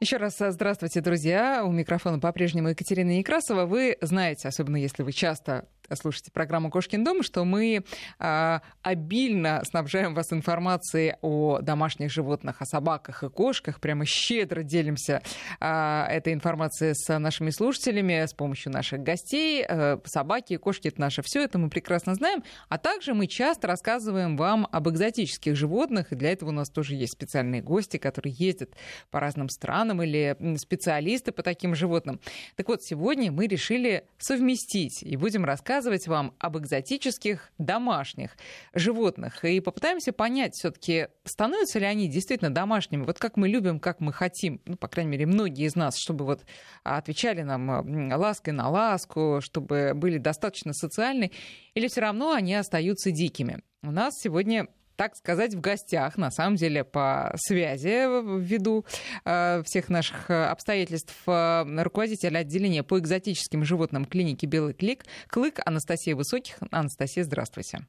Еще раз э, здравствуйте, друзья. У микрофона по-прежнему Екатерина Некрасова. Вы знаете, особенно если вы часто слушаете программу «Кошкин дом», что мы э, обильно снабжаем вас информацией о домашних животных, о собаках и кошках. Прямо щедро делимся э, этой информацией с нашими слушателями с помощью наших гостей. Э, собаки и кошки — это наше все, это мы прекрасно знаем. А также мы часто рассказываем вам об экзотических животных, и для этого у нас тоже есть специальные гости, которые ездят по разным странам или специалисты по таким животным. Так вот, сегодня мы решили совместить и будем рассказывать рассказывать вам об экзотических домашних животных. И попытаемся понять все-таки, становятся ли они действительно домашними, вот как мы любим, как мы хотим, ну, по крайней мере, многие из нас, чтобы вот отвечали нам лаской на ласку, чтобы были достаточно социальны, или все равно они остаются дикими. У нас сегодня так сказать, в гостях, на самом деле, по связи ввиду э, всех наших э, обстоятельств, э, руководитель отделения по экзотическим животным клиники «Белый клик», Клык Анастасия Высоких. Анастасия, здравствуйте.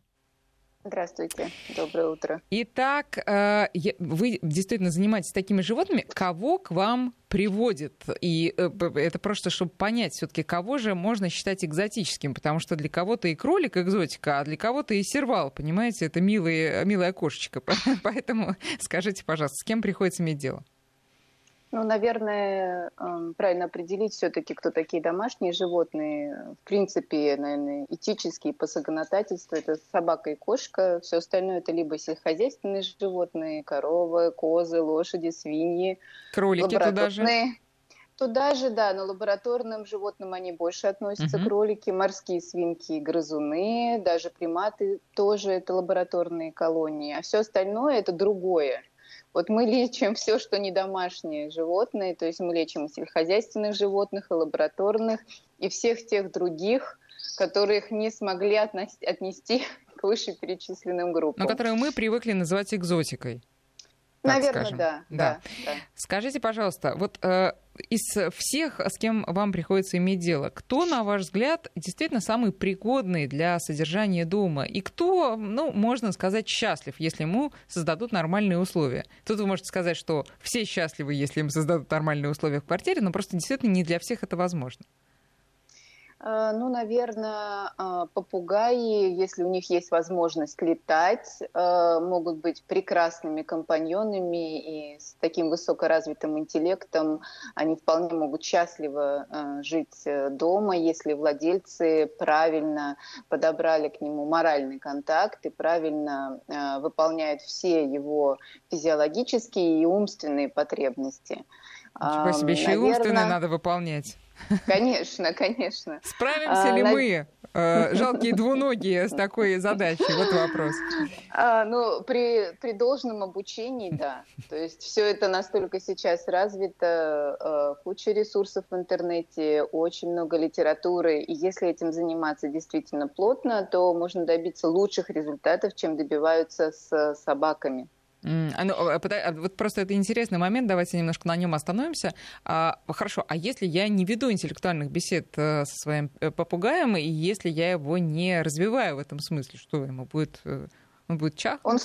Здравствуйте, доброе утро. Итак, э, вы действительно занимаетесь такими животными. Кого к вам приводит? И э, это просто, чтобы понять все-таки, кого же можно считать экзотическим, потому что для кого-то и кролик экзотика, а для кого-то и сервал, понимаете, это милые, милая кошечка. Поэтому скажите, пожалуйста, с кем приходится иметь дело? Ну, наверное, эм, правильно определить все-таки, кто такие домашние животные. В принципе, наверное, этические по законодательству это собака и кошка. Все остальное это либо сельскохозяйственные животные, коровы, козы, лошади, свиньи. Кролики туда же? Туда же, да, но лабораторным животным они больше относятся, угу. кролики, морские свинки, грызуны, даже приматы тоже это лабораторные колонии, а все остальное это другое. Вот мы лечим все, что не домашние животные, то есть мы лечим и сельскохозяйственных животных, и лабораторных, и всех тех других, которых не смогли отнести к вышеперечисленным группам. Но которые мы привыкли называть экзотикой. Наверное, да, да. да. Скажите, пожалуйста, вот э, из всех, с кем вам приходится иметь дело, кто, на ваш взгляд, действительно самый пригодный для содержания дома? И кто, ну, можно сказать, счастлив, если ему создадут нормальные условия? Тут вы можете сказать, что все счастливы, если им создадут нормальные условия в квартире, но просто действительно не для всех это возможно. Э, ну, наверное, э, попугаи, если у них есть возможность летать, э, могут быть прекрасными компаньонами и с таким высокоразвитым интеллектом они вполне могут счастливо жить дома, если владельцы правильно подобрали к нему моральный контакт и правильно выполняют все его физиологические и умственные потребности. Ничего себе, еще Наверное... и умственные надо выполнять. Конечно, конечно. Справимся а, ли на... мы, э, жалкие двуногие, с такой задачей? Вот вопрос. А, ну, при, при должном обучении, да. То есть все это настолько сейчас развито, э, куча ресурсов в интернете, очень много литературы. И если этим заниматься действительно плотно, то можно добиться лучших результатов, чем добиваются с собаками. А, ну, а, а, вот просто это интересный момент, давайте немножко на нем остановимся. Хорошо, а если я не веду интеллектуальных бесед э, со своим э, попугаем, и если я его не развиваю в этом смысле, что ему будет, э, он будет чахнуть? Он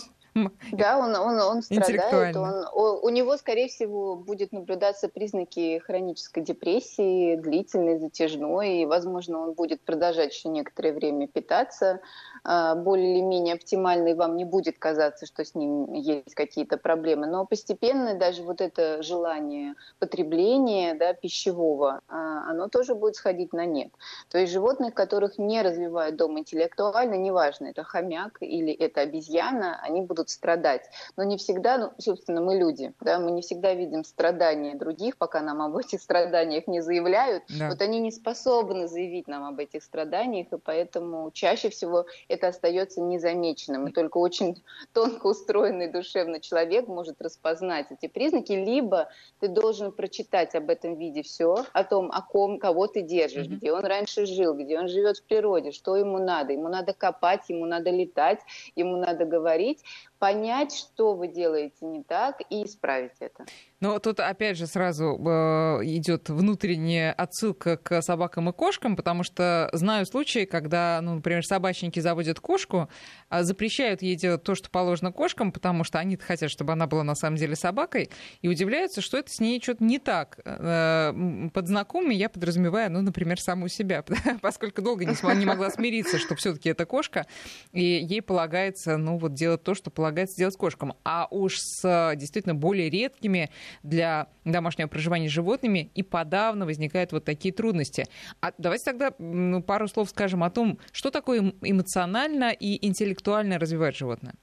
да, он, он, он страдает. Он, у него, скорее всего, будет наблюдаться признаки хронической депрессии, длительной, затяжной, и, возможно, он будет продолжать еще некоторое время питаться более или менее оптимальной, вам не будет казаться, что с ним есть какие-то проблемы. Но постепенно даже вот это желание потребления да, пищевого, а, оно тоже будет сходить на нет. То есть животных, которых не развивают дома интеллектуально, неважно, это хомяк или это обезьяна, они будут будут страдать. Но не всегда, ну, собственно, мы люди, да, мы не всегда видим страдания других, пока нам об этих страданиях не заявляют. Да. Вот они не способны заявить нам об этих страданиях, и поэтому чаще всего это остается незамеченным. И только очень тонко устроенный душевный человек может распознать эти признаки, либо ты должен прочитать об этом виде все, о том, о ком, кого ты держишь, mm-hmm. где он раньше жил, где он живет в природе, что ему надо. Ему надо копать, ему надо летать, ему надо говорить понять, что вы делаете не так, и исправить это. Но тут опять же сразу э, идет внутренняя отсылка к собакам и кошкам, потому что знаю случаи, когда, ну, например, собачники заводят кошку, а запрещают ей делать то, что положено кошкам, потому что они хотят, чтобы она была на самом деле собакой, и удивляются, что это с ней что-то не так. Э, под знакомыми я подразумеваю, ну, например, саму себя, поскольку долго не, могла смириться, что все-таки это кошка, и ей полагается, ну, вот делать то, что полагается делать кошкам. А уж с действительно более редкими для домашнего проживания животными, и подавно возникают вот такие трудности. А давайте тогда ну, пару слов скажем о том, что такое эмоционально и интеллектуально развивать животное.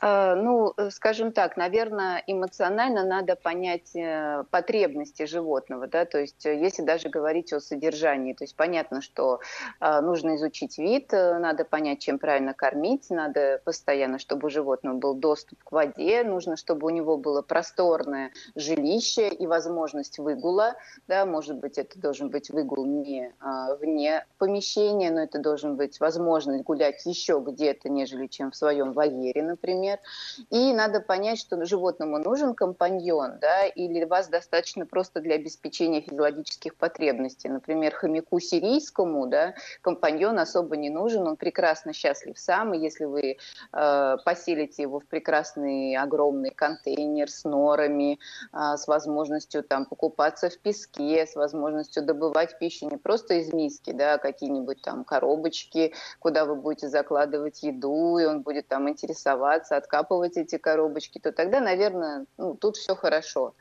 Э, ну, э, скажем так, наверное, эмоционально надо понять э, потребности животного, да, то есть если даже говорить о содержании, то есть понятно, что нужно изучить вид, надо понять, чем правильно кормить, надо постоянно, чтобы у животного был доступ к воде, нужно, чтобы у него было просторное жилище и возможность выгула, да, может быть, это должен быть выгул не вне помещения, но это должен быть возможность гулять еще где-то, нежели чем в своем вольере, например. И надо понять, что животному нужен компаньон, да, или вас достаточно просто для обеспечения физиологических потребностей. Например, хомяку сирийскому, да, компаньон особо не нужен, он прекрасно счастлив сам, и если вы э, поселите его в прекрасный огромный контейнер с норами, э, с возможностью там покупаться в песке, с возможностью добывать пищу не просто из миски, да, а какие-нибудь там коробочки, куда вы будете закладывать еду, и он будет там интересоваться оставаться, откапывать эти коробочки, то тогда, наверное, ну, тут все хорошо.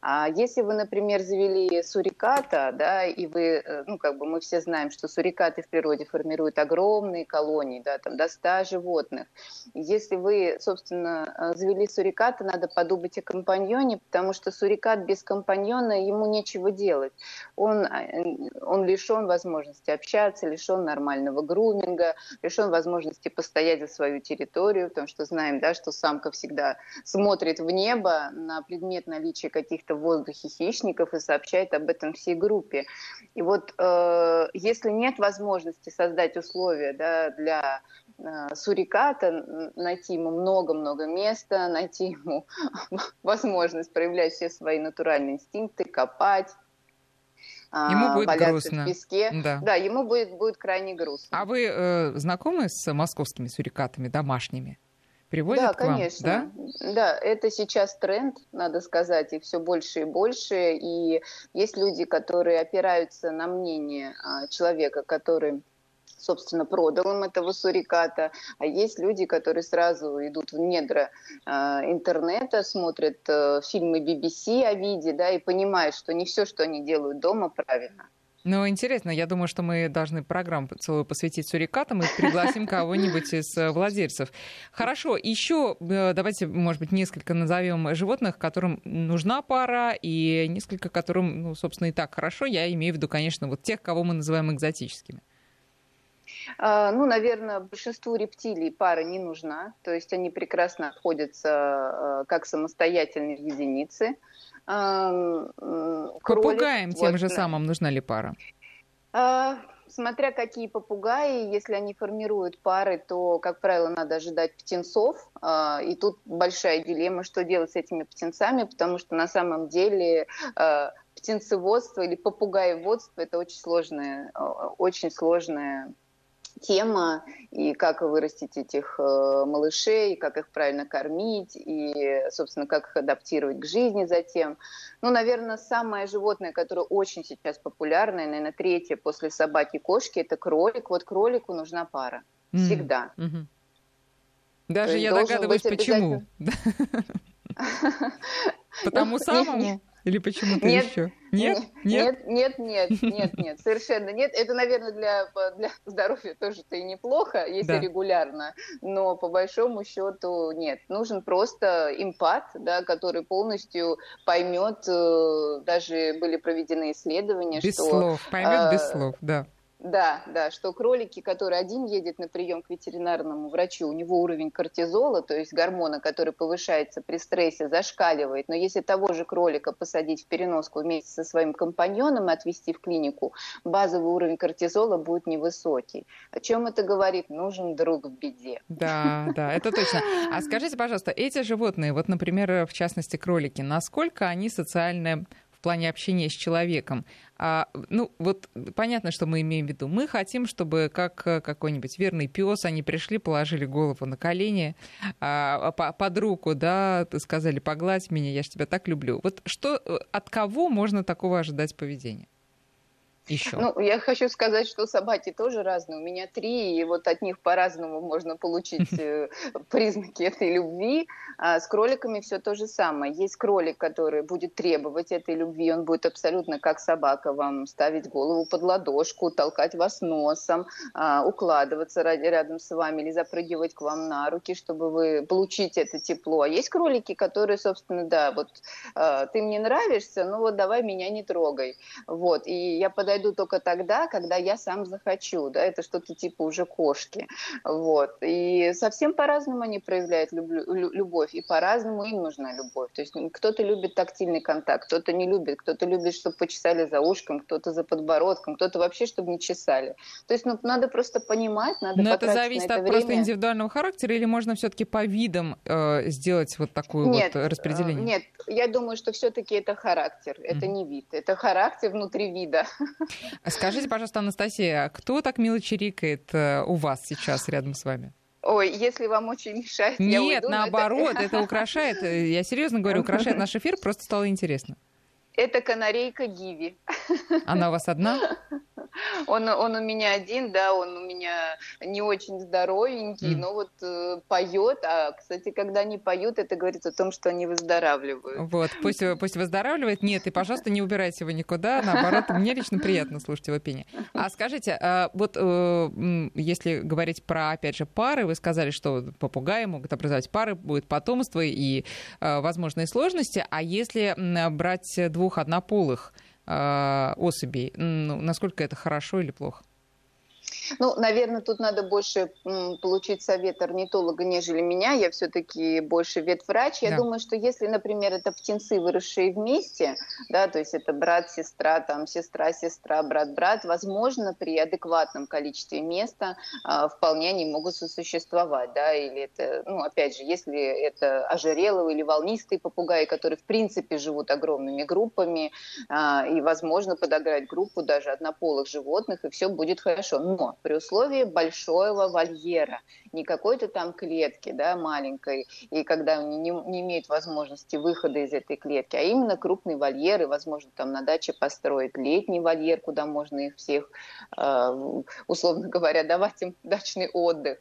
А если вы, например, завели суриката, да, и вы, э, ну, как бы мы все знаем, что сурикаты в природе формируют огромные колонии, да, там до 100 животных. Если вы, собственно, э, завели суриката, надо подумать о компаньоне, потому что сурикат без компаньона, ему нечего делать. Он, э, он лишен возможности общаться, лишен нормального груминга, лишен возможности постоять за свою территорию, потому что знаем, да, что самка всегда смотрит в небо на предмет наличия каких каких-то в воздухе хищников и сообщает об этом всей группе. И вот э, если нет возможности создать условия да, для э, суриката, найти ему много-много места, найти ему возможность проявлять все свои натуральные инстинкты, копать, а, ему будет грустно. в песке. Да. да, ему будет, будет крайне грустно. А вы э, знакомы с московскими сурикатами домашними? Приводит да, к вам? конечно. Да, Да, это сейчас тренд, надо сказать, и все больше и больше. И есть люди, которые опираются на мнение а, человека, который собственно, продал им этого суриката, а есть люди, которые сразу идут в недра э, интернета, смотрят э, фильмы BBC о виде, да, и понимают, что не все, что они делают дома, правильно. Ну, интересно, я думаю, что мы должны программу целую посвятить сурикатам и пригласим кого-нибудь из э, владельцев. Хорошо, еще э, давайте, может быть, несколько назовем животных, которым нужна пара, и несколько, которым, ну, собственно, и так хорошо. Я имею в виду, конечно, вот тех, кого мы называем экзотическими. А, ну, наверное, большинству рептилий пара не нужна, то есть они прекрасно обходятся э, как самостоятельные единицы. Попугаем вот, тем же самым нужна ли пара? А, смотря какие попугаи, если они формируют пары, то, как правило, надо ожидать птенцов. А, и тут большая дилемма, что делать с этими птенцами, потому что на самом деле а, птенцеводство или попугаеводство – это очень сложная, очень сложная тема, и как вырастить этих э, малышей, как их правильно кормить, и, собственно, как их адаптировать к жизни затем. Ну, наверное, самое животное, которое очень сейчас популярное, наверное, третье после собаки и кошки, это кролик. Вот кролику нужна пара. Всегда. Mm-hmm. Даже я догадываюсь, почему. Потому самому? Или почему-то нет, еще? Нет? Нет? Нет, нет, нет, нет, нет, совершенно нет. Это, наверное, для, для здоровья тоже-то и неплохо, если да. регулярно, но по большому счету нет. Нужен просто импат, да, который полностью поймет, э, даже были проведены исследования, без что... слов, поймет э, без слов, да Да, да, что кролики, которые один едет на прием к ветеринарному врачу, у него уровень кортизола, то есть гормона, который повышается при стрессе, зашкаливает. Но если того же кролика посадить в переноску вместе со своим компаньоном и отвезти в клинику, базовый уровень кортизола будет невысокий. О чем это говорит? Нужен друг в беде. Да, да, это точно. А скажите, пожалуйста, эти животные, вот, например, в частности кролики, насколько они социальные плане общения с человеком. А, ну, вот понятно, что мы имеем в виду. Мы хотим, чтобы как э, какой-нибудь верный пес, они пришли, положили голову на колени, а, под руку, да, сказали, погладь меня, я же тебя так люблю. Вот что, э, от кого можно такого ожидать поведения? Еще? Ну, я хочу сказать, что собаки тоже разные. У меня три, и вот от них по-разному можно получить э, признаки этой любви. А с кроликами все то же самое. Есть кролик, который будет требовать этой любви, он будет абсолютно как собака вам ставить голову под ладошку, толкать вас носом, а, укладываться рядом с вами или запрыгивать к вам на руки, чтобы вы получить это тепло. А есть кролики, которые, собственно, да, вот а, ты мне нравишься, ну вот давай меня не трогай. Вот, и я подаю подойду только тогда, когда я сам захочу, да, это что-то типа уже кошки, вот, и совсем по-разному они проявляют любовь, и по-разному им нужна любовь, то есть кто-то любит тактильный контакт, кто-то не любит, кто-то любит, чтобы почесали за ушком, кто-то за подбородком, кто-то вообще, чтобы не чесали, то есть, ну, надо просто понимать, надо Но это зависит это от время. просто индивидуального характера, или можно все-таки по видам э, сделать вот такое нет, вот распределение? Э, нет, я думаю, что все-таки это характер, это mm. не вид, это характер внутри вида. Скажите, пожалуйста, Анастасия, кто так мило чирикает э, у вас сейчас рядом с вами? Ой, если вам очень мешает, Нет, я уйду, наоборот, это... это украшает, э, я серьезно говорю, украшает наш эфир, просто стало интересно. Это канарейка Гиви. Она у вас одна? Он, он у меня один, да, он у меня не очень здоровенький, mm. но вот э, поет. А, кстати, когда они поют, это говорит о том, что они выздоравливают. Вот, пусть, пусть выздоравливает. Нет, и, пожалуйста, не убирайте его никуда. Наоборот, мне лично приятно слушать его пение. А скажите, а вот э, если говорить про, опять же, пары, вы сказали, что попугаи могут образовать пары, будет потомство и э, возможные сложности. А если брать двух однополых, а, особей. Ну, насколько это хорошо или плохо? Ну, наверное, тут надо больше получить совет орнитолога, нежели меня. Я все-таки больше ветврач. Я да. думаю, что если, например, это птенцы, выросшие вместе, да, то есть это брат, сестра, там, сестра, сестра, брат, брат, возможно, при адекватном количестве места а, вполне они могут сосуществовать, да, или это, ну, опять же, если это ожереловые или волнистые попугаи, которые, в принципе, живут огромными группами, а, и, возможно, подограть группу даже однополых животных, и все будет хорошо. Но при условии большого вольера, не какой-то там клетки, да, маленькой, и когда они не, не имеют возможности выхода из этой клетки, а именно крупный вольер, и, возможно, там на даче построить летний вольер, куда можно их всех, э, условно говоря, давать им дачный отдых.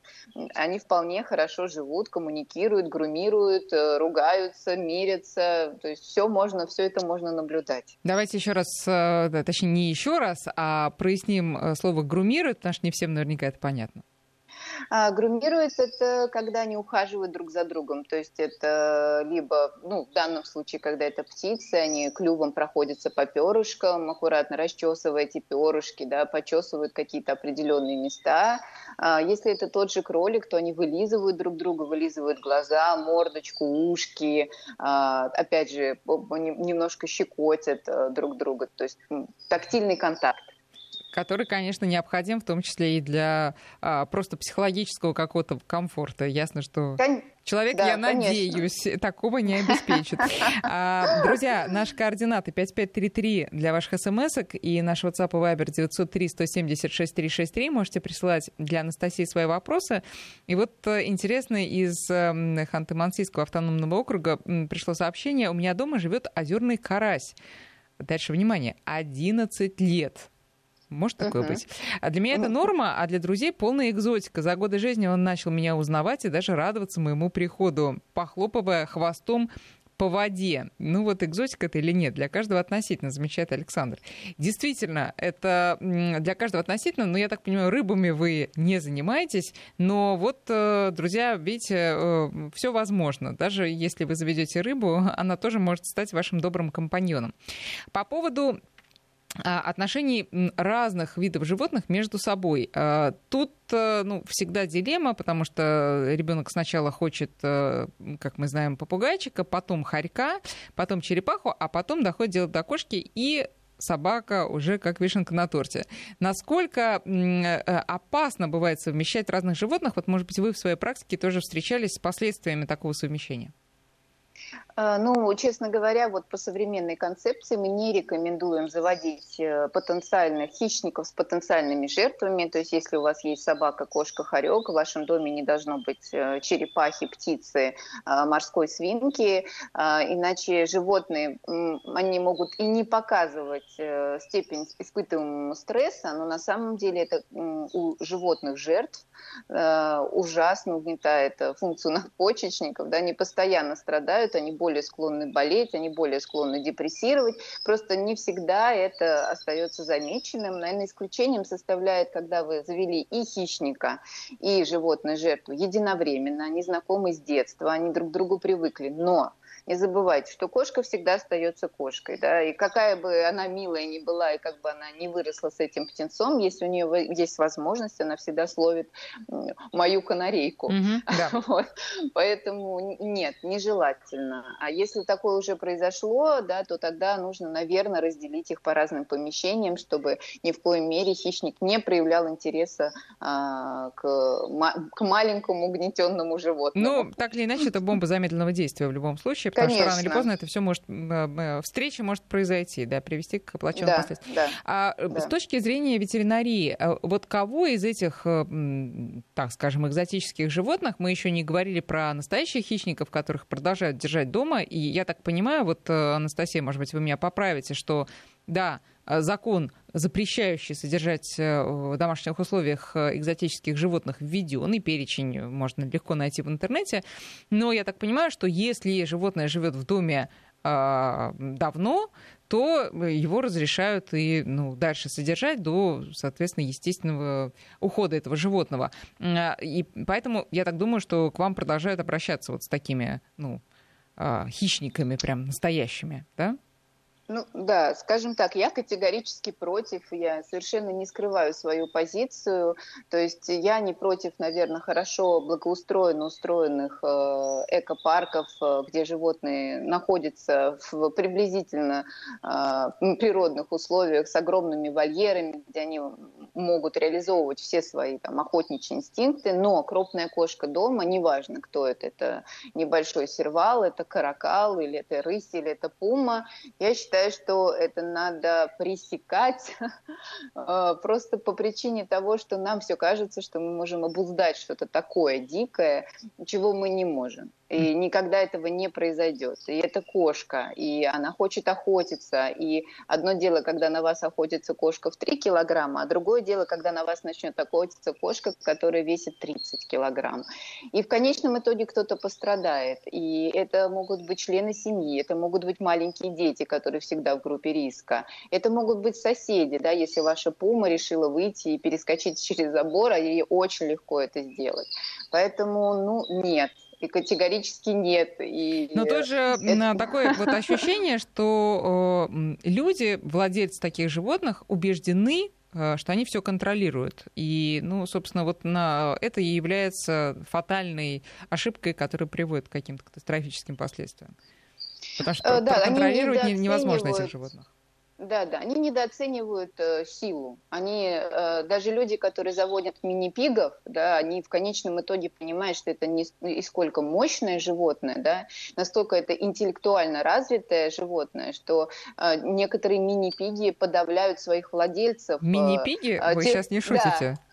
Они вполне хорошо живут, коммуникируют, грумируют, э, ругаются, мирятся, то есть все можно, все это можно наблюдать. Давайте еще раз, э, точнее, не еще раз, а проясним э, слово грумируют, потому что не всем наверняка это понятно. А, грумируется это, когда они ухаживают друг за другом. То есть это либо, ну, в данном случае, когда это птицы, они клювом проходятся по перышкам, аккуратно расчесывая эти перышки, да, почесывают какие-то определенные места. А, если это тот же кролик, то они вылизывают друг друга, вылизывают глаза, мордочку, ушки, а, опять же, немножко щекотят э, друг друга. То есть тактильный контакт который, конечно, необходим, в том числе и для а, просто психологического какого-то комфорта. Ясно, что человек, да, я конечно. надеюсь, такого не обеспечит. А, друзья, наши координаты 5533 для ваших смс и наш WhatsApp и Viber 903 176 363. Можете присылать для Анастасии свои вопросы. И вот э, интересно, из эм, Ханты-Мансийского автономного округа пришло сообщение. У меня дома живет озерный карась. Дальше, внимание, 11 лет. Может такое uh-huh. быть. А для меня это норма, а для друзей полная экзотика. За годы жизни он начал меня узнавать и даже радоваться моему приходу, похлопывая хвостом по воде. Ну вот экзотика это или нет, для каждого относительно, замечает Александр. Действительно, это для каждого относительно, но я так понимаю, рыбами вы не занимаетесь, но вот, э, друзья, видите, э, все возможно. Даже если вы заведете рыбу, она тоже может стать вашим добрым компаньоном. По поводу отношений разных видов животных между собой. Тут ну, всегда дилемма, потому что ребенок сначала хочет, как мы знаем, попугайчика, потом хорька, потом черепаху, а потом доходит дело до кошки и собака уже как вишенка на торте. Насколько э, опасно бывает совмещать разных животных? Вот, может быть, вы в своей практике тоже встречались с последствиями такого совмещения? А, ну, честно говоря, вот по современной концепции мы не рекомендуем заводить э, потенциальных хищников с потенциальными жертвами. То есть, если у вас есть собака, кошка, хорек, в вашем доме не должно быть э, черепахи, птицы, а, морской свинки, а, иначе животные, они могут и не показывать э, степень испытываемого стресса, но на самом деле это у животных жертв ужасно угнетает функцию надпочечников, да, они постоянно страдают, они более склонны болеть, они более склонны депрессировать. Просто не всегда это остается замеченным. Наверное, исключением составляет, когда вы завели и хищника, и животное жертву единовременно, они знакомы с детства, они друг к другу привыкли. Но не забывайте, что кошка всегда остается кошкой, да, и какая бы она милая ни была, и как бы она не выросла с этим птенцом, если у нее есть возможность, она всегда словит мою канарейку. Mm-hmm, да. вот. Поэтому нет, нежелательно. А если такое уже произошло, да, то тогда нужно, наверное, разделить их по разным помещениям, чтобы ни в коем мере хищник не проявлял интереса а, к, к маленькому угнетенному животному. Ну, так или иначе, это бомба замедленного действия в любом случае, потому Конечно. что рано или поздно это все может, встреча может произойти, да, привести к плачевным да, последствиям. Да, а э, да. с точки зрения ветеринарии, э, вот кого из этих, э, так скажем, экзотических животных, мы еще не говорили про настоящих хищников, которых продолжают держать дома, и я так понимаю, вот, Анастасия, может быть, вы меня поправите, что да, закон, запрещающий содержать в домашних условиях экзотических животных, введен, и перечень можно легко найти в интернете. Но я так понимаю, что если животное живет в доме давно, то его разрешают и ну, дальше содержать до, соответственно, естественного ухода этого животного. А, и поэтому я так думаю, что к вам продолжают обращаться вот с такими ну, хищниками прям настоящими, да? Ну да, скажем так, я категорически против, я совершенно не скрываю свою позицию, то есть я не против, наверное, хорошо благоустроенно устроенных э, экопарков, э, где животные находятся в приблизительно э, природных условиях с огромными вольерами, где они могут реализовывать все свои там, охотничьи инстинкты, но крупная кошка дома, неважно, кто это, это небольшой сервал, это каракал, или это рысь, или это пума, я считаю, что это надо пресекать э, просто по причине того, что нам все кажется, что мы можем обуздать что-то такое дикое, чего мы не можем. И никогда этого не произойдет. И это кошка, и она хочет охотиться. И одно дело, когда на вас охотится кошка в 3 килограмма, а другое дело, когда на вас начнет охотиться кошка, которая весит 30 килограмм. И в конечном итоге кто-то пострадает. И это могут быть члены семьи, это могут быть маленькие дети, которые всегда в группе риска. Это могут быть соседи, да, если ваша пума решила выйти и перескочить через забор, а ей очень легко это сделать. Поэтому, ну, нет, и категорически нет. И Но тоже это... такое вот ощущение, что люди, владельцы таких животных, убеждены, э, что они все контролируют. И, ну, собственно, вот на это и является фатальной ошибкой, которая приводит к каким-то катастрофическим последствиям. Потому что э, да, контролировать невозможно этих животных. Да, да, они недооценивают э, силу. Они, э, даже люди, которые заводят мини-пигов, да, они в конечном итоге понимают, что это не и сколько мощное животное, да, настолько это интеллектуально развитое животное, что э, некоторые мини-пиги подавляют своих владельцев. Э, мини-пиги? Э, Вы те... сейчас не шутите? Да.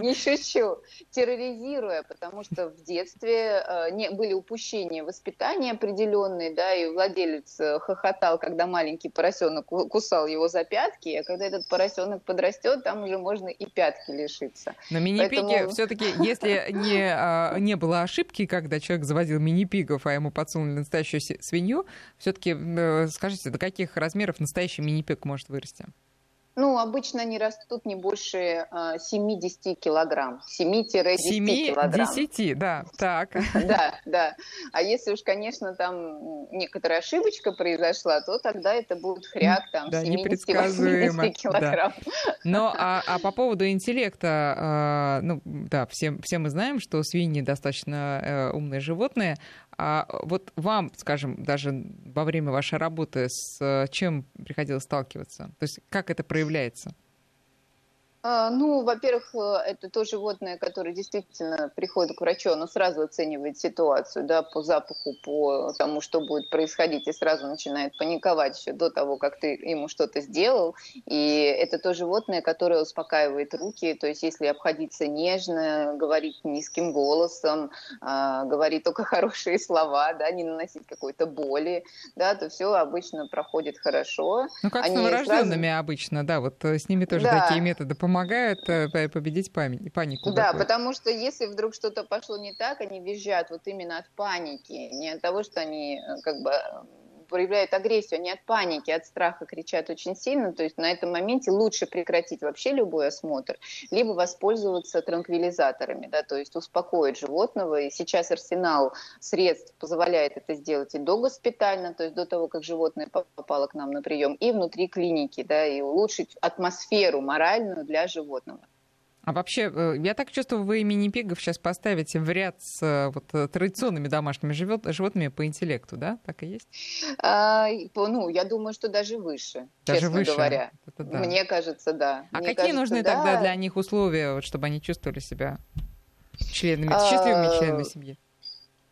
Не шучу. Терроризируя, потому что в детстве э, не, были упущения воспитания определенные, да, и владелец э, хохотал, когда маленький поросенок кусал его за пятки, а когда этот поросенок подрастет, там уже можно и пятки лишиться. Но мини-пиги Поэтому... все-таки, если не, а, не было ошибки, когда человек заводил мини-пигов, а ему подсунули настоящую свинью, все-таки э, скажите, до каких размеров настоящий мини-пиг может вырасти? Ну, обычно они растут не больше 70 а, килограмм. 7-10 килограмм. 10, да, так. Да, да. А если уж, конечно, там некоторая ошибочка произошла, то тогда это будет хряк там да, 70-80 килограмм. Да. Но а, а по поводу интеллекта, а, ну да, все, все мы знаем, что свиньи достаточно э, умные животные. А вот вам, скажем, даже во время вашей работы с э, чем приходилось сталкиваться? То есть как это проявляется? А, ну, во-первых, э, это то животное, которое действительно приходит к врачу, оно сразу оценивает ситуацию, да, по запаху, по тому, что будет происходить, и сразу начинает паниковать еще до того, как ты ему что-то сделал. И это то животное, которое успокаивает руки, то есть если обходиться нежно, говорить низким голосом, а, говорить только хорошие слова, да, не наносить какой-то боли, да, то все обычно проходит хорошо. Ну, как Они с новорожденными сразу... обычно, да, вот э, с ними тоже да. такие методы помогают помогает э, победить панику. Да, такую. потому что если вдруг что-то пошло не так, они визжат вот именно от паники, не от того, что они э, как бы проявляют агрессию, они от паники, от страха кричат очень сильно, то есть на этом моменте лучше прекратить вообще любой осмотр, либо воспользоваться транквилизаторами, да, то есть успокоить животного. И сейчас арсенал средств позволяет это сделать и до госпитально, то есть до того, как животное попало к нам на прием, и внутри клиники, да, и улучшить атмосферу моральную для животного. А вообще, э, я так чувствую, вы мини-пигов сейчас поставите в ряд с э, вот, э, традиционными домашними животными по интеллекту, да? Так и есть? А, ну, я думаю, что даже выше, даже честно выше? говоря. Это да. Мне кажется, да. А Мне какие кажется, нужны да. тогда для них условия, вот, чтобы они чувствовали себя членами, а... счастливыми членами семьи?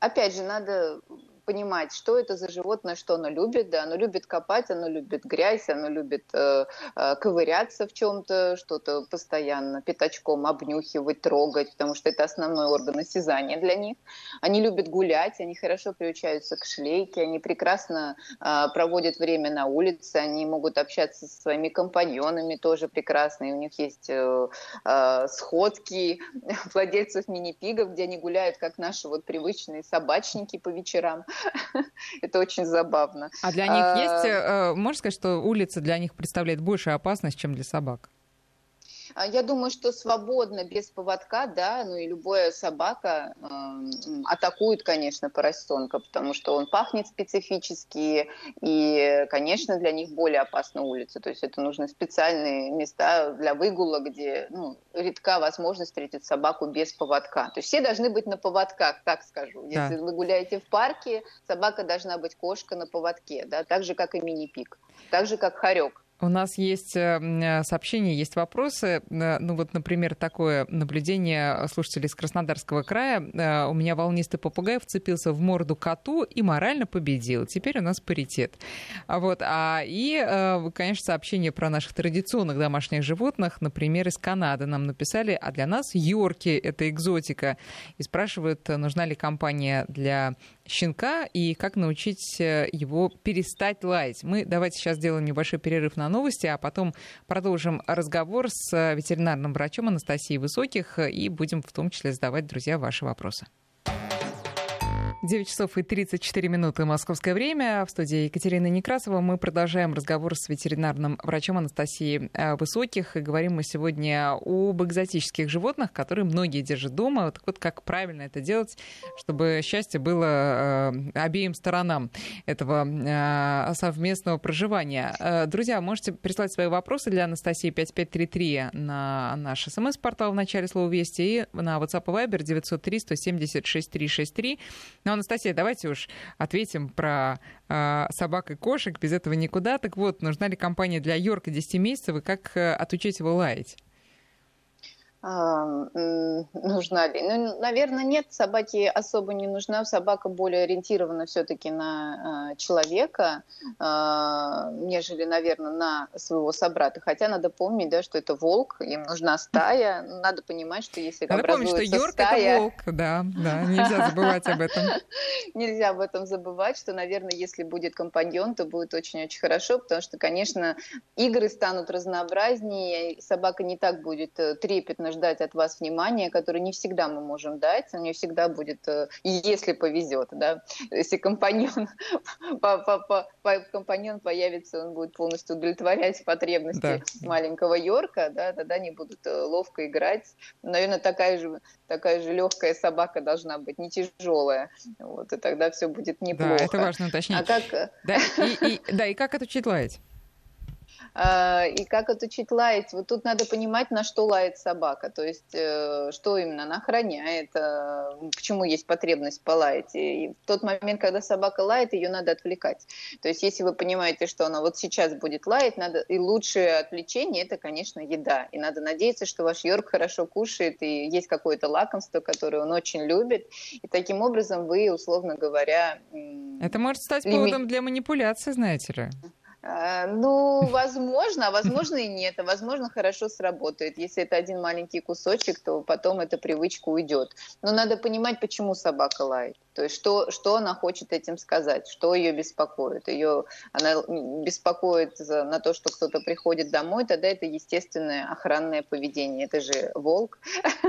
Опять же, надо понимать, что это за животное, что оно любит. Да, оно любит копать, оно любит грязь, оно любит э, э, ковыряться в чем-то, что-то постоянно пятачком обнюхивать, трогать, потому что это основной орган осязания для них. Они любят гулять, они хорошо приучаются к шлейке, они прекрасно э, проводят время на улице, они могут общаться со своими компаньонами тоже прекрасно, и у них есть э, э, сходки владельцев мини-пигов, где они гуляют, как наши вот привычные собачники по вечерам. Это очень забавно. А для них есть, э, можно сказать, что улица для них представляет большую опасность, чем для собак? А, я думаю, что свободно, без поводка, да, ну и любая собака э, атакует, конечно, поросенка, потому что он пахнет специфически, и, конечно, для них более опасна улица. То есть это нужны специальные места для выгула, где ну, редка возможность встретить собаку без поводка. То есть все должны быть на поводках, так скажу. Если да. вы гуляете в парке, собака должна быть кошка на поводке, да, так же, как и мини-пик, так же, как хорек. У нас есть э, э, сообщения, есть вопросы. Э, ну вот, например, такое наблюдение слушателей из Краснодарского края. У меня волнистый попугай вцепился в морду коту и морально победил. Теперь у нас паритет. А вот. А, и, конечно, сообщение про наших традиционных домашних животных. Например, из Канады нам написали, а для нас Йорки — это экзотика. И спрашивают, нужна ли компания для щенка и как научить его перестать лаять. Мы давайте сейчас сделаем небольшой перерыв на новости, а потом продолжим разговор с ветеринарным врачом Анастасией Высоких и будем в том числе задавать, друзья, ваши вопросы. 9 часов и 34 минуты московское время. В студии Екатерины Некрасова мы продолжаем разговор с ветеринарным врачом Анастасией э, Высоких. И говорим мы сегодня об экзотических животных, которые многие держат дома. Вот, вот как правильно это делать, чтобы счастье было э, обеим сторонам этого э, совместного проживания. Друзья, можете прислать свои вопросы для Анастасии 5533 на наш смс-портал в начале слова «Вести» и на WhatsApp и Viber 903 176 363. Ну, Анастасия, давайте уж ответим про э, собак и кошек. Без этого никуда. Так вот, нужна ли компания для Йорка 10 месяцев и как э, отучить его лаять? Нужна ли? Ну, наверное, нет, собаке особо не нужна. Собака более ориентирована все-таки на э, человека, э, нежели, наверное, на своего собрата. Хотя надо помнить, да, что это волк, им нужна стая. Надо понимать, что если надо помнить, что Йорк стая... это волк, да, да, нельзя забывать об этом. Нельзя об этом забывать, что, наверное, если будет компаньон, то будет очень-очень хорошо, потому что, конечно, игры станут разнообразнее, собака не так будет э, трепетно ждать от вас внимания, которое не всегда мы можем дать, не всегда будет, э, если повезет, да, если компаньон, по, по, по, по, компаньон появится, он будет полностью удовлетворять потребности да. маленького Йорка, да, тогда они будут э, ловко играть. Наверное, такая же, такая же легкая собака должна быть, не тяжелая, вот, и тогда все будет неплохо. Да, это важно уточнить. А как... да, и, и, да, и как это учить лаять? А, и как отучить лаять? Вот тут надо понимать, на что лает собака, то есть э, что именно она охраняет, почему есть потребность полаять. И в тот момент, когда собака лает, ее надо отвлекать. То есть если вы понимаете, что она вот сейчас будет лаять, надо и лучшее отвлечение это, конечно, еда. И надо надеяться, что ваш Йорк хорошо кушает и есть какое-то лакомство, которое он очень любит. И таким образом вы, условно говоря... Это может стать поводом для манипуляции, знаете ли. Э, ну, возможно, а возможно и нет. А возможно, хорошо сработает. Если это один маленький кусочек, то потом эта привычка уйдет. Но надо понимать, почему собака лает. То есть что, что она хочет этим сказать, что ее беспокоит. Ее, она беспокоит на то, что кто-то приходит домой, тогда это естественное охранное поведение. Это же волк.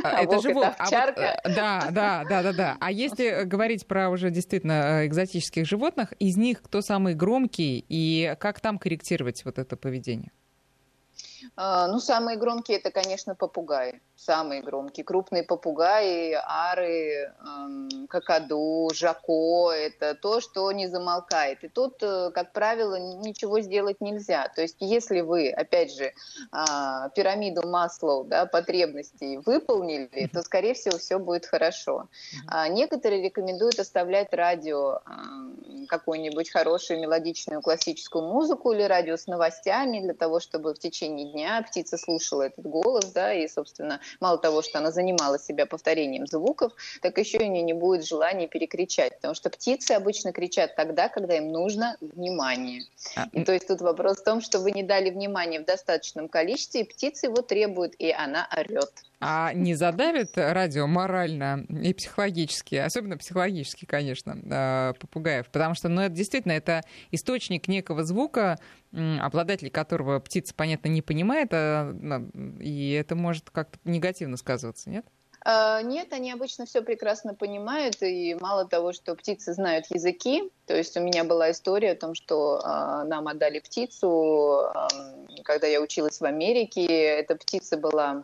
А, а это волк же волк. Это овчарка. А вот, да, да, да, да, да. А если говорить про уже действительно экзотических животных, из них кто самый громкий и как там корректировать вот это поведение? А, ну, самые громкие это, конечно, попугаи. Самые громкие. Крупные попугаи, ары, эм, какаду, жако. Это то, что не замолкает. И тут, э, как правило, ничего сделать нельзя. То есть, если вы, опять же, а, пирамиду Маслоу, да, потребностей выполнили, то, скорее всего, все будет хорошо. А некоторые рекомендуют оставлять радио какую-нибудь хорошую мелодичную классическую музыку или радио с новостями для того, чтобы в течение дня птица слушала этот голос, да, и, собственно, мало того, что она занимала себя повторением звуков, так еще у нее не будет желания перекричать, потому что птицы обычно кричат тогда, когда им нужно внимание. А, и то есть тут вопрос в том, что вы не дали внимания в достаточном количестве, и птица его требует, и она орет. А не задавит радио морально и психологически, особенно психологически, конечно, а, попугаев? Потому что, ну, это действительно, это источник некого звука, обладатель которого птица, понятно, не понимает, а, и это может как-то негативно сказываться, нет? А, нет, они обычно все прекрасно понимают, и мало того, что птицы знают языки, то есть у меня была история о том, что э, нам отдали птицу, э, когда я училась в Америке, эта птица была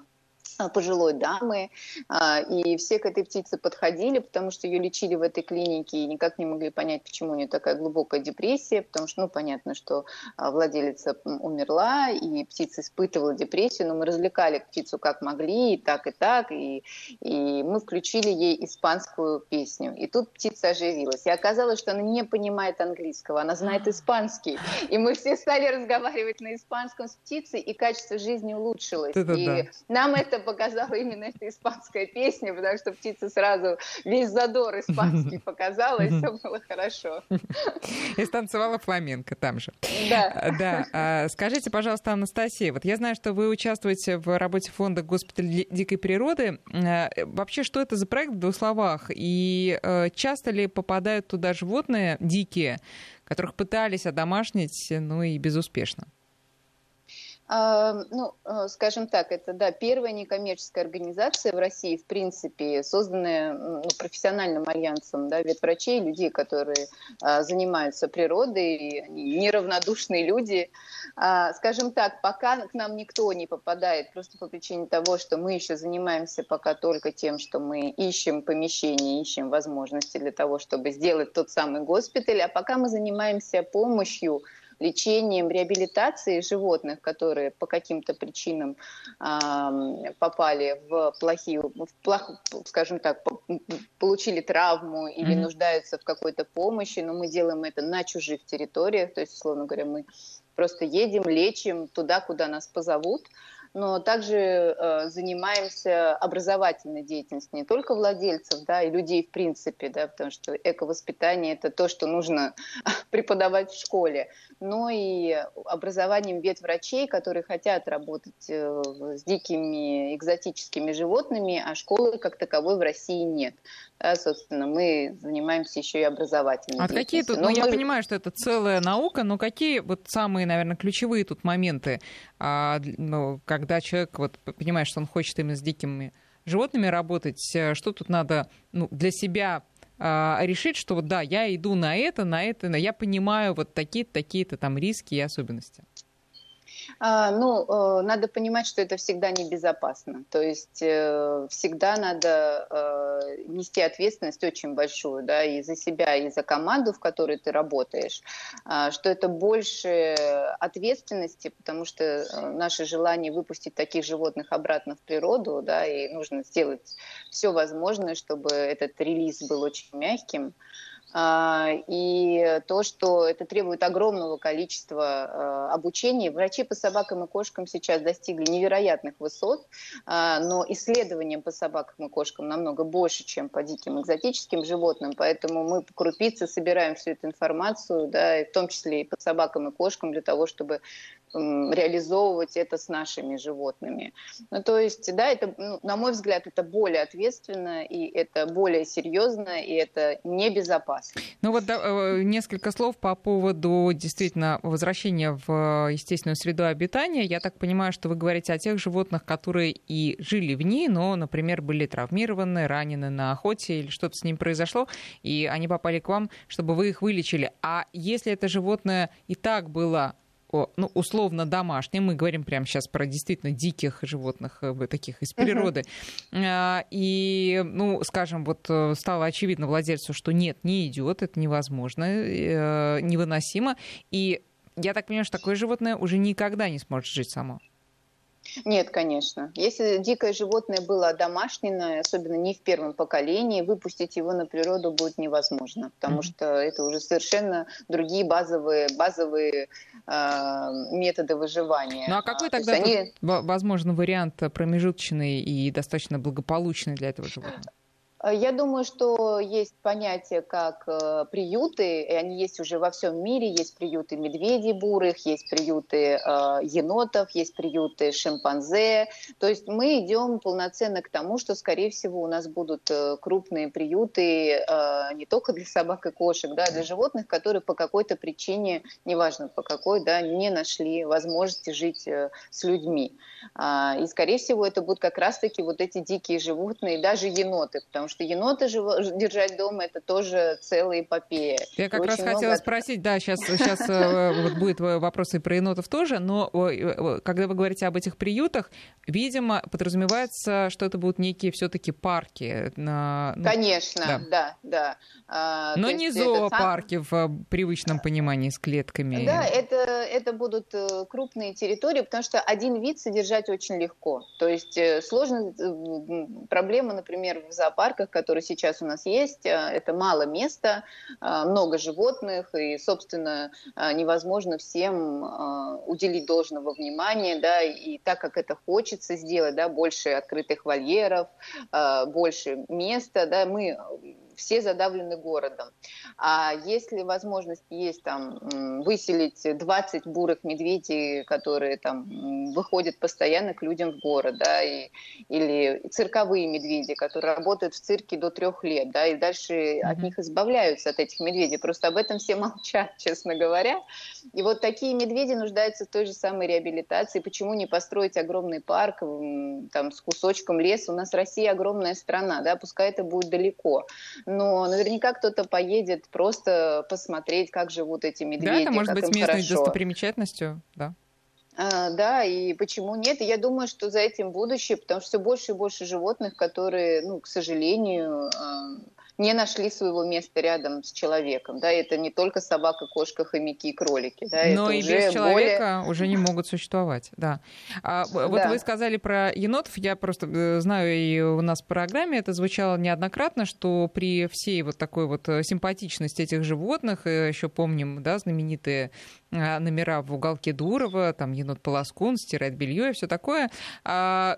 пожилой дамы, а, и все к этой птице подходили, потому что ее лечили в этой клинике и никак не могли понять, почему у нее такая глубокая депрессия, потому что, ну, понятно, что а, владелица умерла, и птица испытывала депрессию, но мы развлекали птицу как могли, и так, и так, и, и мы включили ей испанскую песню. И тут птица оживилась. И оказалось, что она не понимает английского, она знает испанский. И мы все стали разговаривать на испанском с птицей, и качество жизни улучшилось. Это и да. нам это показала именно эта испанская песня, потому что птица сразу весь задор испанский показала, и все было хорошо. И станцевала фламенко там же. Да. Да. А, скажите, пожалуйста, Анастасия, вот я знаю, что вы участвуете в работе фонда «Госпиталь дикой природы». А, вообще, что это за проект в двух словах? И э, часто ли попадают туда животные дикие, которых пытались одомашнить, ну и безуспешно? Ну, э, скажем так, это, да, первая некоммерческая организация в России, в принципе, созданная ну, профессиональным альянсом, да, ветврачей, людей, которые а, занимаются природой, неравнодушные люди. А, скажем так, пока к нам никто не попадает, просто по причине того, что мы еще занимаемся пока только тем, что мы ищем помещение, ищем возможности для того, чтобы сделать тот самый госпиталь, а пока мы занимаемся помощью лечением, реабилитацией животных, которые по каким-то причинам э, попали в плохие, в плох, скажем так, получили травму или mm-hmm. нуждаются в какой-то помощи, но мы делаем это на чужих территориях, то есть, условно говоря, мы просто едем, лечим туда, куда нас позовут но также э, занимаемся образовательной деятельностью не только владельцев, да, и людей в принципе, да, потому что эковоспитание это то, что нужно преподавать в школе, но и образованием ветврачей, которые хотят работать э, с дикими экзотическими животными, а школы как таковой в России нет. Да, собственно, мы занимаемся еще и образовательной А какие тут, ну, я понимаю, что это целая наука, но какие вот самые, наверное, ключевые тут моменты, а, ну, когда человек вот понимает, что он хочет именно с дикими животными работать, э, что тут надо ну, для себя а, решить, что вот да, я иду на это, на это, я понимаю вот такие-то, такие-то там риски и особенности? А, ну, э, надо понимать, что это всегда небезопасно. То есть э, всегда надо э, нести ответственность очень большую, да, и за себя, и за команду, в которой ты работаешь, а, что это больше ответственности, потому что наше желание выпустить таких животных обратно в природу, да, и нужно сделать все возможное, чтобы этот релиз был очень мягким. А, и то, что это требует огромного количества а, обучения. Врачи по собакам и кошкам сейчас достигли невероятных высот, а, но исследованиям по собакам и кошкам намного больше, чем по диким экзотическим животным, поэтому мы по крупице собираем всю эту информацию, да, в том числе и по собакам и кошкам, для того, чтобы реализовывать это с нашими животными. Ну, то есть, да, это, ну, на мой взгляд, это более ответственно, и это более серьезно, и это небезопасно. Ну вот да, э, несколько слов по поводу действительно возвращения в естественную среду обитания. Я так понимаю, что вы говорите о тех животных, которые и жили в ней, но, например, были травмированы, ранены на охоте или что-то с ним произошло, и они попали к вам, чтобы вы их вылечили. А если это животное и так было ну, условно домашним, мы говорим прямо сейчас про действительно диких животных, э, таких из природы, uh-huh. и, ну, скажем, вот э, стало очевидно владельцу, что нет, не идет, это невозможно, э, невыносимо, и я так понимаю, что такое животное уже никогда не сможет жить само. Нет, конечно. Если дикое животное было домашнее, особенно не в первом поколении, выпустить его на природу будет невозможно, потому mm-hmm. что это уже совершенно другие базовые, базовые э, методы выживания. Ну а какой тогда, они... возможно, вариант промежуточный и достаточно благополучный для этого животного? Э, я думаю, что есть понятие как э, приюты, и они есть уже во всем мире. Есть приюты медведей бурых, есть приюты э, енотов, есть приюты шимпанзе. То есть мы идем полноценно к тому, что, скорее всего, у нас будут э, крупные приюты э, не только для собак и кошек, да, а для животных, которые по какой-то причине, неважно по какой, да, не нашли возможности жить э, с людьми. Э, и, скорее всего, это будут как раз-таки вот эти дикие животные, даже еноты, потому что енота держать дома это тоже целая эпопея. Я как раз хотела много... спросить, да, сейчас, сейчас э, вот будет вопросы про енотов тоже, но когда вы говорите об этих приютах, видимо, подразумевается, что это будут некие все-таки парки. На... Ну, Конечно, да, да. да. А, но не зоопарки сам... в э, привычном понимании с клетками. Да, это, это будут э, крупные территории, потому что один вид содержать очень легко. То есть сложная проблема, например, в зоопарке парках, которые сейчас у нас есть, э, это мало места, э, много животных, и, собственно, э, невозможно всем уделить должного внимания, да, и так как это хочется сделать, да, больше открытых вольеров, больше места, да, мы все задавлены городом. А если возможность есть там выселить 20 бурых медведей, которые там выходят постоянно к людям в город, да, и, или цирковые медведи, которые работают в цирке до трех лет, да, и дальше mm-hmm. от них избавляются, от этих медведей. Просто об этом все молчат, честно говоря. И вот такие медведи нуждаются в той же самой реабилитации. Почему не построить огромный парк там, с кусочком леса? У нас Россия огромная страна, да, пускай это будет далеко но наверняка кто-то поедет просто посмотреть, как живут эти медведи. Да, это может быть местной хорошо. достопримечательностью, да. А, да, и почему нет? И я думаю, что за этим будущее, потому что все больше и больше животных, которые, ну, к сожалению, а, не нашли своего места рядом с человеком. Да, это не только собака, кошка, хомяки и кролики. Да, Но и без человека более... уже не могут существовать. Да. А, вот да. вы сказали про енотов. Я просто э, знаю, и у нас в программе это звучало неоднократно, что при всей вот такой вот э, симпатичности этих животных, э, еще помним, да, знаменитые номера в уголке Дурова, там енот Полоскун стирает белье и все такое, а,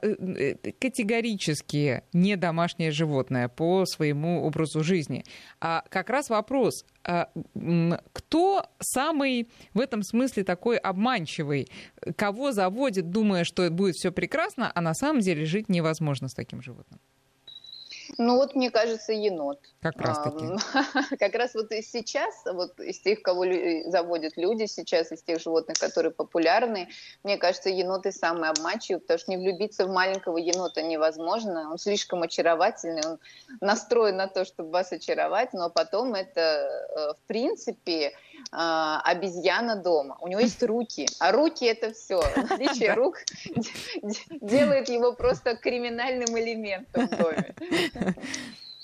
категорически не домашнее животное по своему образу образу жизни. А как раз вопрос, а, кто самый в этом смысле такой обманчивый, кого заводит, думая, что будет все прекрасно, а на самом деле жить невозможно с таким животным? Ну вот, мне кажется, енот. Как раз таки. Как раз вот сейчас, вот из тех, кого заводят люди сейчас, из тех животных, которые популярны, мне кажется, еноты самые обманчивые, потому что не влюбиться в маленького енота невозможно. Он слишком очаровательный, он настроен на то, чтобы вас очаровать, но потом это, э, в принципе, а, обезьяна дома. У него есть руки, а руки это все. Наличие рук делает его просто криминальным элементом в доме.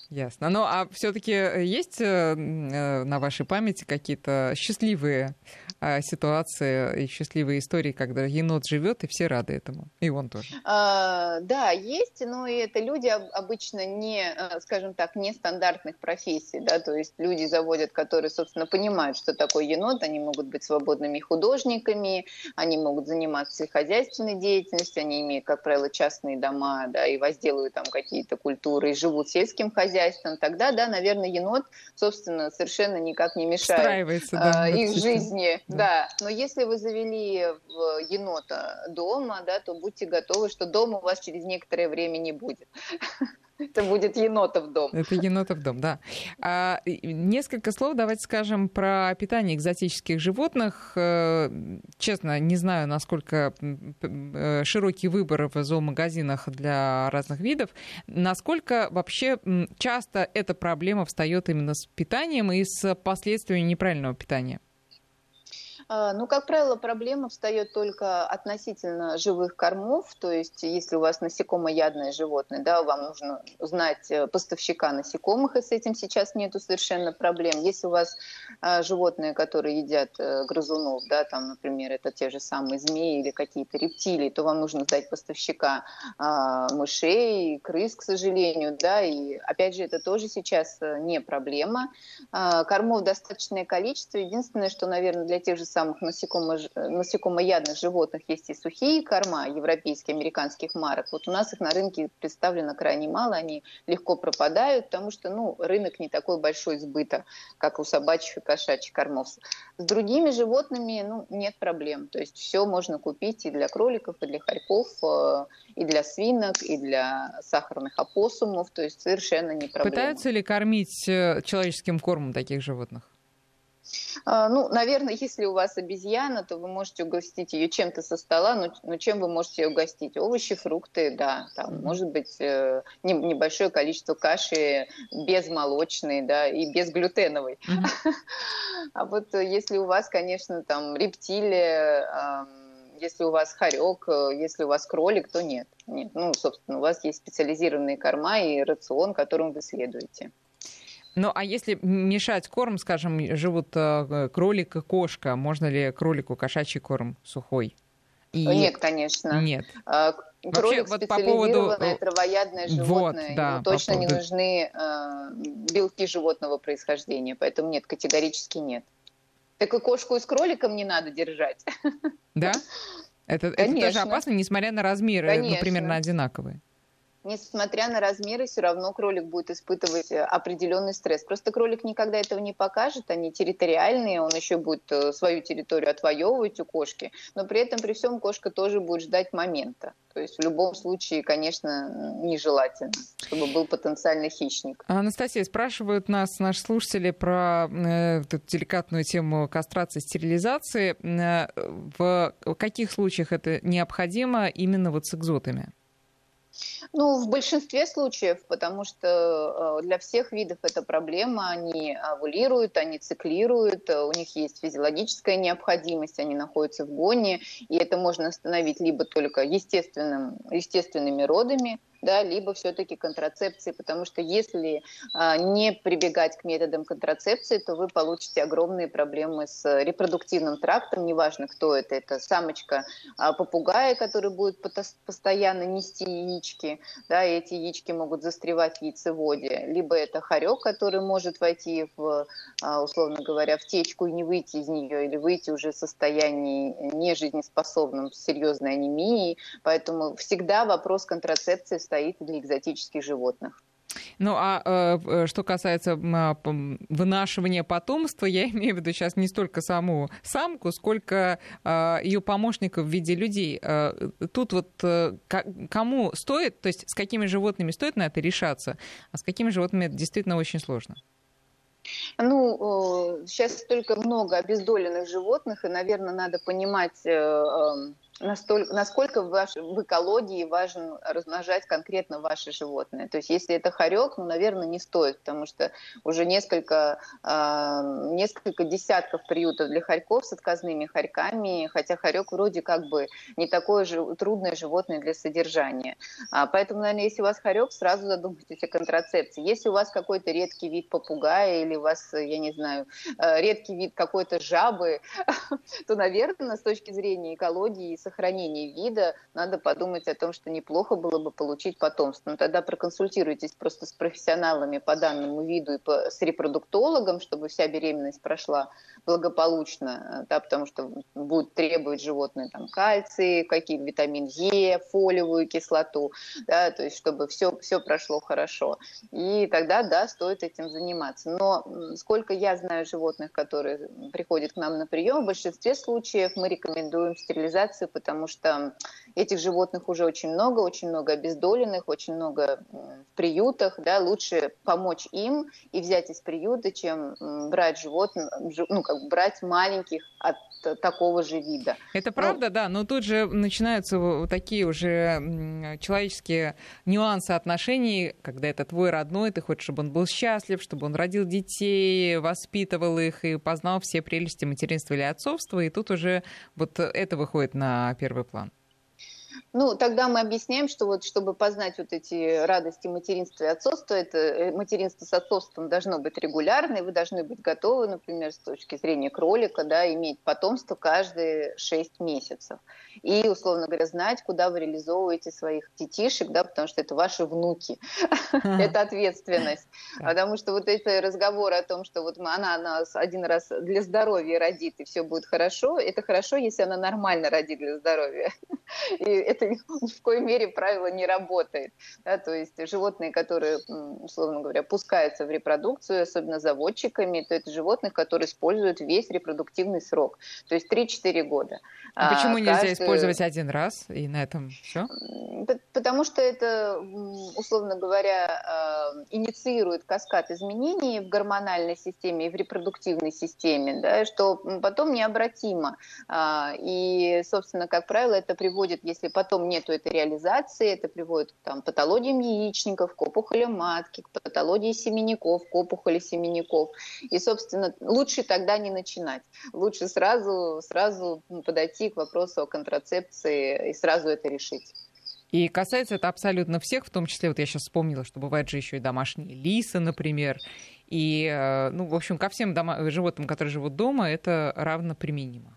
Ясно. Ну, а все-таки есть э, э, на вашей памяти какие-то счастливые а, ситуации и счастливые истории, когда енот живет, и все рады этому. И он тоже. А, да, есть, но и это люди обычно не, э, скажем так, нестандартных профессий, да, то есть люди заводят, которые, собственно, понимают, что такое енот, они могут быть свободными художниками, они могут заниматься хозяйственной деятельностью, они имеют, как правило, частные дома, да, и возделывают там какие-то культуры, и живут сельским хозяйством, тогда, да, наверное, енот, собственно, совершенно никак не мешает да, э, их жизни да. но если вы завели енота дома, да, то будьте готовы, что дома у вас через некоторое время не будет. Это будет енотов дом. Это енотов дом, да. А, несколько слов давайте скажем про питание экзотических животных. Э, честно, не знаю, насколько э, широкий выбор в зоомагазинах для разных видов. Насколько вообще часто эта проблема встает именно с питанием и с последствиями неправильного питания? А, ну, как правило, проблема встает только относительно живых кормов, то есть если у вас насекомоядное животное, да, вам нужно знать э, поставщика насекомых, и с этим сейчас нету совершенно проблем. Если у вас а, животные, которые едят а, грызунов, да, там, например, это те же самые змеи или какие-то рептилии, то вам нужно знать поставщика а, мышей, крыс, к сожалению, да, и опять же, это тоже сейчас э, не проблема. Кормов достаточное количество, единственное, что, наверное, для тех же самых насекомо, насекомоядных животных есть и сухие корма европейских, американских марок. Вот у нас их на рынке представлено крайне мало, они легко пропадают, потому что ну, рынок не такой большой сбыта, как у собачьих и кошачьих кормов. С другими животными ну, нет проблем. То есть все можно купить и для кроликов, и для хорьков, э, и для свинок, и для сахарных опоссумов. То есть совершенно не проблема. Пытаются ли кормить э, человеческим кормом таких животных? А, ну, наверное, если у вас обезьяна, то вы можете угостить ее чем-то со стола, но, но чем вы можете ее угостить? Овощи, фрукты, да, там, может быть, э, небольшое количество каши безмолочной, да, и безглютеновой. А вот э, если у вас, конечно, там рептилия, если у вас хорек, э, если у вас кролик, то нет. нет. Ну, собственно, у вас есть специализированные корма и рацион, которым вы следуете. Ну, а если мешать корм, скажем, живут э, кролик и кошка, можно ли кролику кошачий корм сухой? И... Нет, конечно. Нет. А, кролик Вообще, вот по поводу... травоядное животное. Вот, да, Ему точно поводу... не нужны э, белки животного происхождения, поэтому нет, категорически нет. Так и кошку и с кроликом не надо держать. Да? Это, это тоже опасно, несмотря на размеры, Конечно. ну, примерно одинаковые несмотря на размеры, все равно кролик будет испытывать э, определенный стресс. Просто кролик никогда этого не покажет, они территориальные, он еще будет э, свою территорию отвоевывать у кошки, но при этом, при всем, кошка тоже будет ждать момента. То есть в любом случае, конечно, нежелательно, чтобы был потенциальный хищник. Анастасия, спрашивают нас наши слушатели про э, эту деликатную тему кастрации, стерилизации. Э, в каких случаях это необходимо именно вот с экзотами? Ну, в большинстве случаев, потому что э, для всех видов это проблема. Они овулируют, они циклируют, э, у них есть физиологическая необходимость, они находятся в гоне, и это можно остановить либо только естественным, естественными родами, да, либо все-таки контрацепции, потому что если а, не прибегать к методам контрацепции, то вы получите огромные проблемы с репродуктивным трактом, неважно, кто это, это самочка а, попугая, который будет постоянно нести яички, да, и эти яички могут застревать в яйцеводе, либо это хорек, который может войти в, а, условно говоря, в течку и не выйти из нее, или выйти уже в состоянии нежизнеспособном с серьезной анемией, поэтому всегда вопрос контрацепции стоит для экзотических животных. Ну, а э, что касается э, вынашивания потомства, я имею в виду сейчас не столько саму самку, сколько э, ее помощников в виде людей. Э, тут вот э, кому стоит, то есть с какими животными стоит на это решаться, а с какими животными это действительно очень сложно? Ну, сейчас столько много обездоленных животных, и, наверное, надо понимать э, эм, настолько, насколько в, ваш, в экологии важно размножать конкретно ваши животные. То есть если это хорек, ну, наверное, не стоит, потому что уже несколько, э, несколько десятков приютов для хорьков с отказными хорьками, хотя хорек вроде как бы не такое же трудное животное для содержания. А, поэтому, наверное, если у вас хорек, сразу задумайтесь о контрацепции. Если у вас какой-то редкий вид попугая или у вас, я не знаю, э, редкий вид какой-то жабы, то, наверное, с точки зрения экологии и сохранении вида надо подумать о том, что неплохо было бы получить потомство. Но ну, тогда проконсультируйтесь просто с профессионалами по данному виду и по, с репродуктологом, чтобы вся беременность прошла благополучно, да, потому что будет требовать животное там, кальций, какие витамин Е, фолиевую кислоту, да, то есть чтобы все, все прошло хорошо. И тогда, да, стоит этим заниматься. Но сколько я знаю животных, которые приходят к нам на прием, в большинстве случаев мы рекомендуем стерилизацию, потому что этих животных уже очень много, очень много обездоленных, очень много в приютах, да, лучше помочь им и взять из приюта, чем брать животных, ну, как брать маленьких от такого же вида. Это правда, но... да, но тут же начинаются вот такие уже человеческие нюансы отношений, когда это твой родной, ты хочешь, чтобы он был счастлив, чтобы он родил детей, воспитывал их и познал все прелести материнства или отцовства, и тут уже вот это выходит на первый план. Ну, тогда мы объясняем, что вот чтобы познать вот эти радости материнства и отцовства, это э, материнство с отцовством должно быть регулярно, и вы должны быть готовы, например, с точки зрения кролика, да, иметь потомство каждые 6 месяцев. И, условно говоря, знать, куда вы реализовываете своих детишек, да, потому что это ваши внуки. Это ответственность. Потому что вот эти разговоры о том, что вот она нас один раз для здоровья родит, и все будет хорошо, это хорошо, если она нормально родит для здоровья. И это в коей мере правило не работает. Да, то есть животные, которые, условно говоря, пускаются в репродукцию, особенно заводчиками, то это животных, которые используют весь репродуктивный срок, то есть 3-4 года. А почему а, нельзя каждый... использовать один раз и на этом все? Потому что это, условно говоря, а, инициирует каскад изменений в гормональной системе и в репродуктивной системе, да, что потом необратимо. А, и, собственно, как правило, это приводит, если потом нету этой реализации, это приводит к там, патологиям яичников, к опухолям матки, к патологии семенников, к опухоли семенников. И, собственно, лучше тогда не начинать. Лучше сразу, сразу подойти к вопросу о контрацепции и сразу это решить. И касается это абсолютно всех, в том числе, вот я сейчас вспомнила, что бывают же еще и домашние лисы, например. И, э, ну, в общем, ко всем дома, животным, которые живут дома, это равно применимо.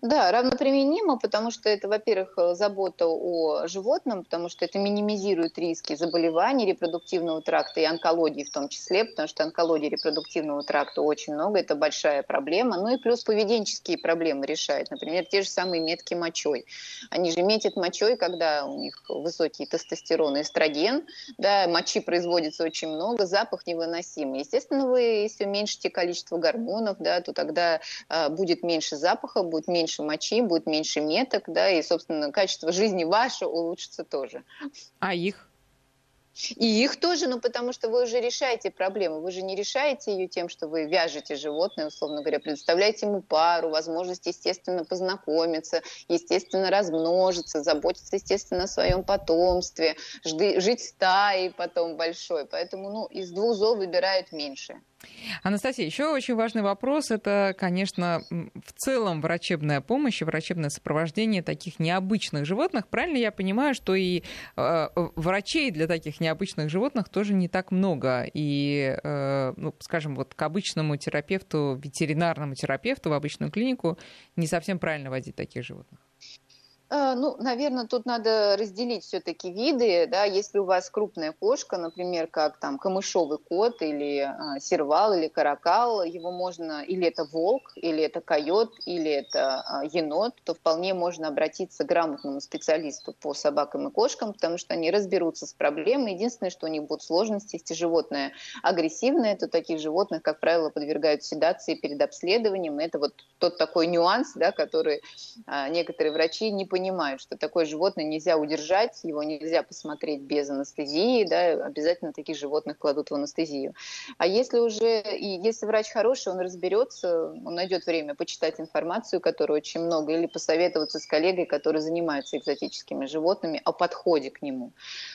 Да, равноприменимо, потому что это, во-первых, забота о животном, потому что это минимизирует риски заболеваний репродуктивного тракта и онкологии в том числе, потому что онкологии репродуктивного тракта очень много, это большая проблема. Ну и плюс поведенческие проблемы решает. Например, те же самые метки мочой. Они же метят мочой, когда у них высокий тестостерон и эстроген, да, мочи производится очень много, запах невыносимый. Естественно, вы, если уменьшите количество гормонов, да, то тогда а, будет меньше запаха, будет меньше меньше мочи, будет меньше меток, да, и, собственно, качество жизни ваше улучшится тоже. А их? И их тоже, ну потому что вы уже решаете проблему. Вы же не решаете ее тем, что вы вяжете животное, условно говоря, предоставляете ему пару, возможность, естественно, познакомиться, естественно, размножиться, заботиться, естественно, о своем потомстве, жить стаей потом большой. Поэтому, ну, из двух зол выбирают меньше. Анастасия, еще очень важный вопрос. Это, конечно, в целом врачебная помощь и врачебное сопровождение таких необычных животных. Правильно я понимаю, что и э, врачей для таких необычных животных тоже не так много. И, э, ну, скажем, вот к обычному терапевту, ветеринарному терапевту в обычную клинику не совсем правильно водить таких животных. Э, ну, наверное, тут надо разделить все-таки виды, да, если у вас крупная кошка, например, как там камышовый кот или э, сервал или каракал, его можно, или это волк, или это койот, или это э, енот, то вполне можно обратиться к грамотному специалисту по собакам и кошкам, потому что они разберутся с проблемой. Единственное, что у них будут сложности, если животное агрессивное, то таких животных, как правило, подвергают седации перед обследованием. Это вот тот такой нюанс, да, который э, некоторые врачи не понимают понимают, что такое животное нельзя удержать, его нельзя посмотреть без анестезии, да, обязательно таких животных кладут в анестезию. А если уже, и если врач хороший, он разберется, он найдет время почитать информацию, которую очень много, или посоветоваться с коллегой, который занимается экзотическими животными, о подходе к нему.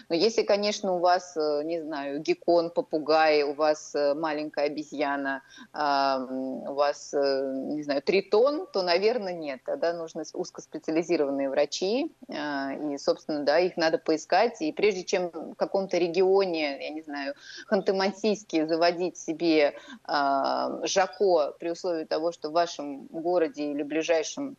Но если, конечно, у вас, э, не знаю, геккон, попугай, у вас э, маленькая обезьяна, у вас, э, не знаю, тритон, то, наверное, нет. Тогда нужны узкоспециализированные врачи, а, и, собственно, да, их надо поискать, и прежде чем в каком-то регионе, я не знаю, Ханты-Мансийске заводить себе э, ЖАКО при условии того, что в вашем городе или ближайшем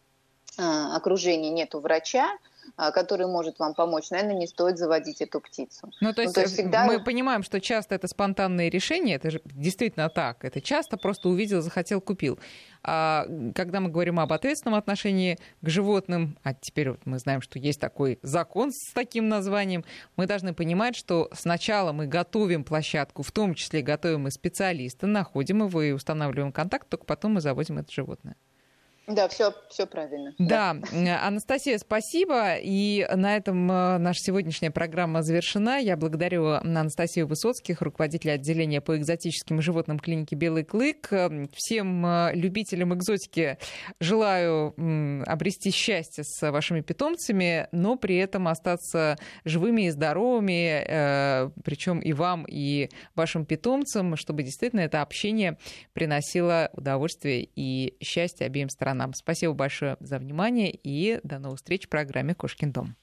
э, окружении нету врача, а, который может вам помочь, наверное, не стоит заводить эту птицу. Ну, то есть, ну, то есть всегда... мы понимаем, что часто это спонтанные решения, это же действительно так, это часто просто увидел, захотел, купил. А когда мы говорим об ответственном отношении к животным, а теперь вот мы знаем, что есть такой закон с таким названием, мы должны понимать, что сначала мы готовим площадку, в том числе готовим и специалиста, находим его и устанавливаем контакт, только потом мы заводим это животное. Да, все, все правильно. Да. да, Анастасия, спасибо. И на этом э, наша сегодняшняя программа завершена. Я благодарю Анастасию Высоцких, руководителя отделения по экзотическим животным клиники «Белый клык». Всем э, любителям экзотики желаю обрести счастье с вашими питомцами, но при этом остаться живыми и здоровыми, э, причем и вам, и вашим питомцам, чтобы действительно это общение приносило удовольствие и счастье обеим сторонам нам. Спасибо большое за внимание и до новых встреч в программе «Кошкин дом».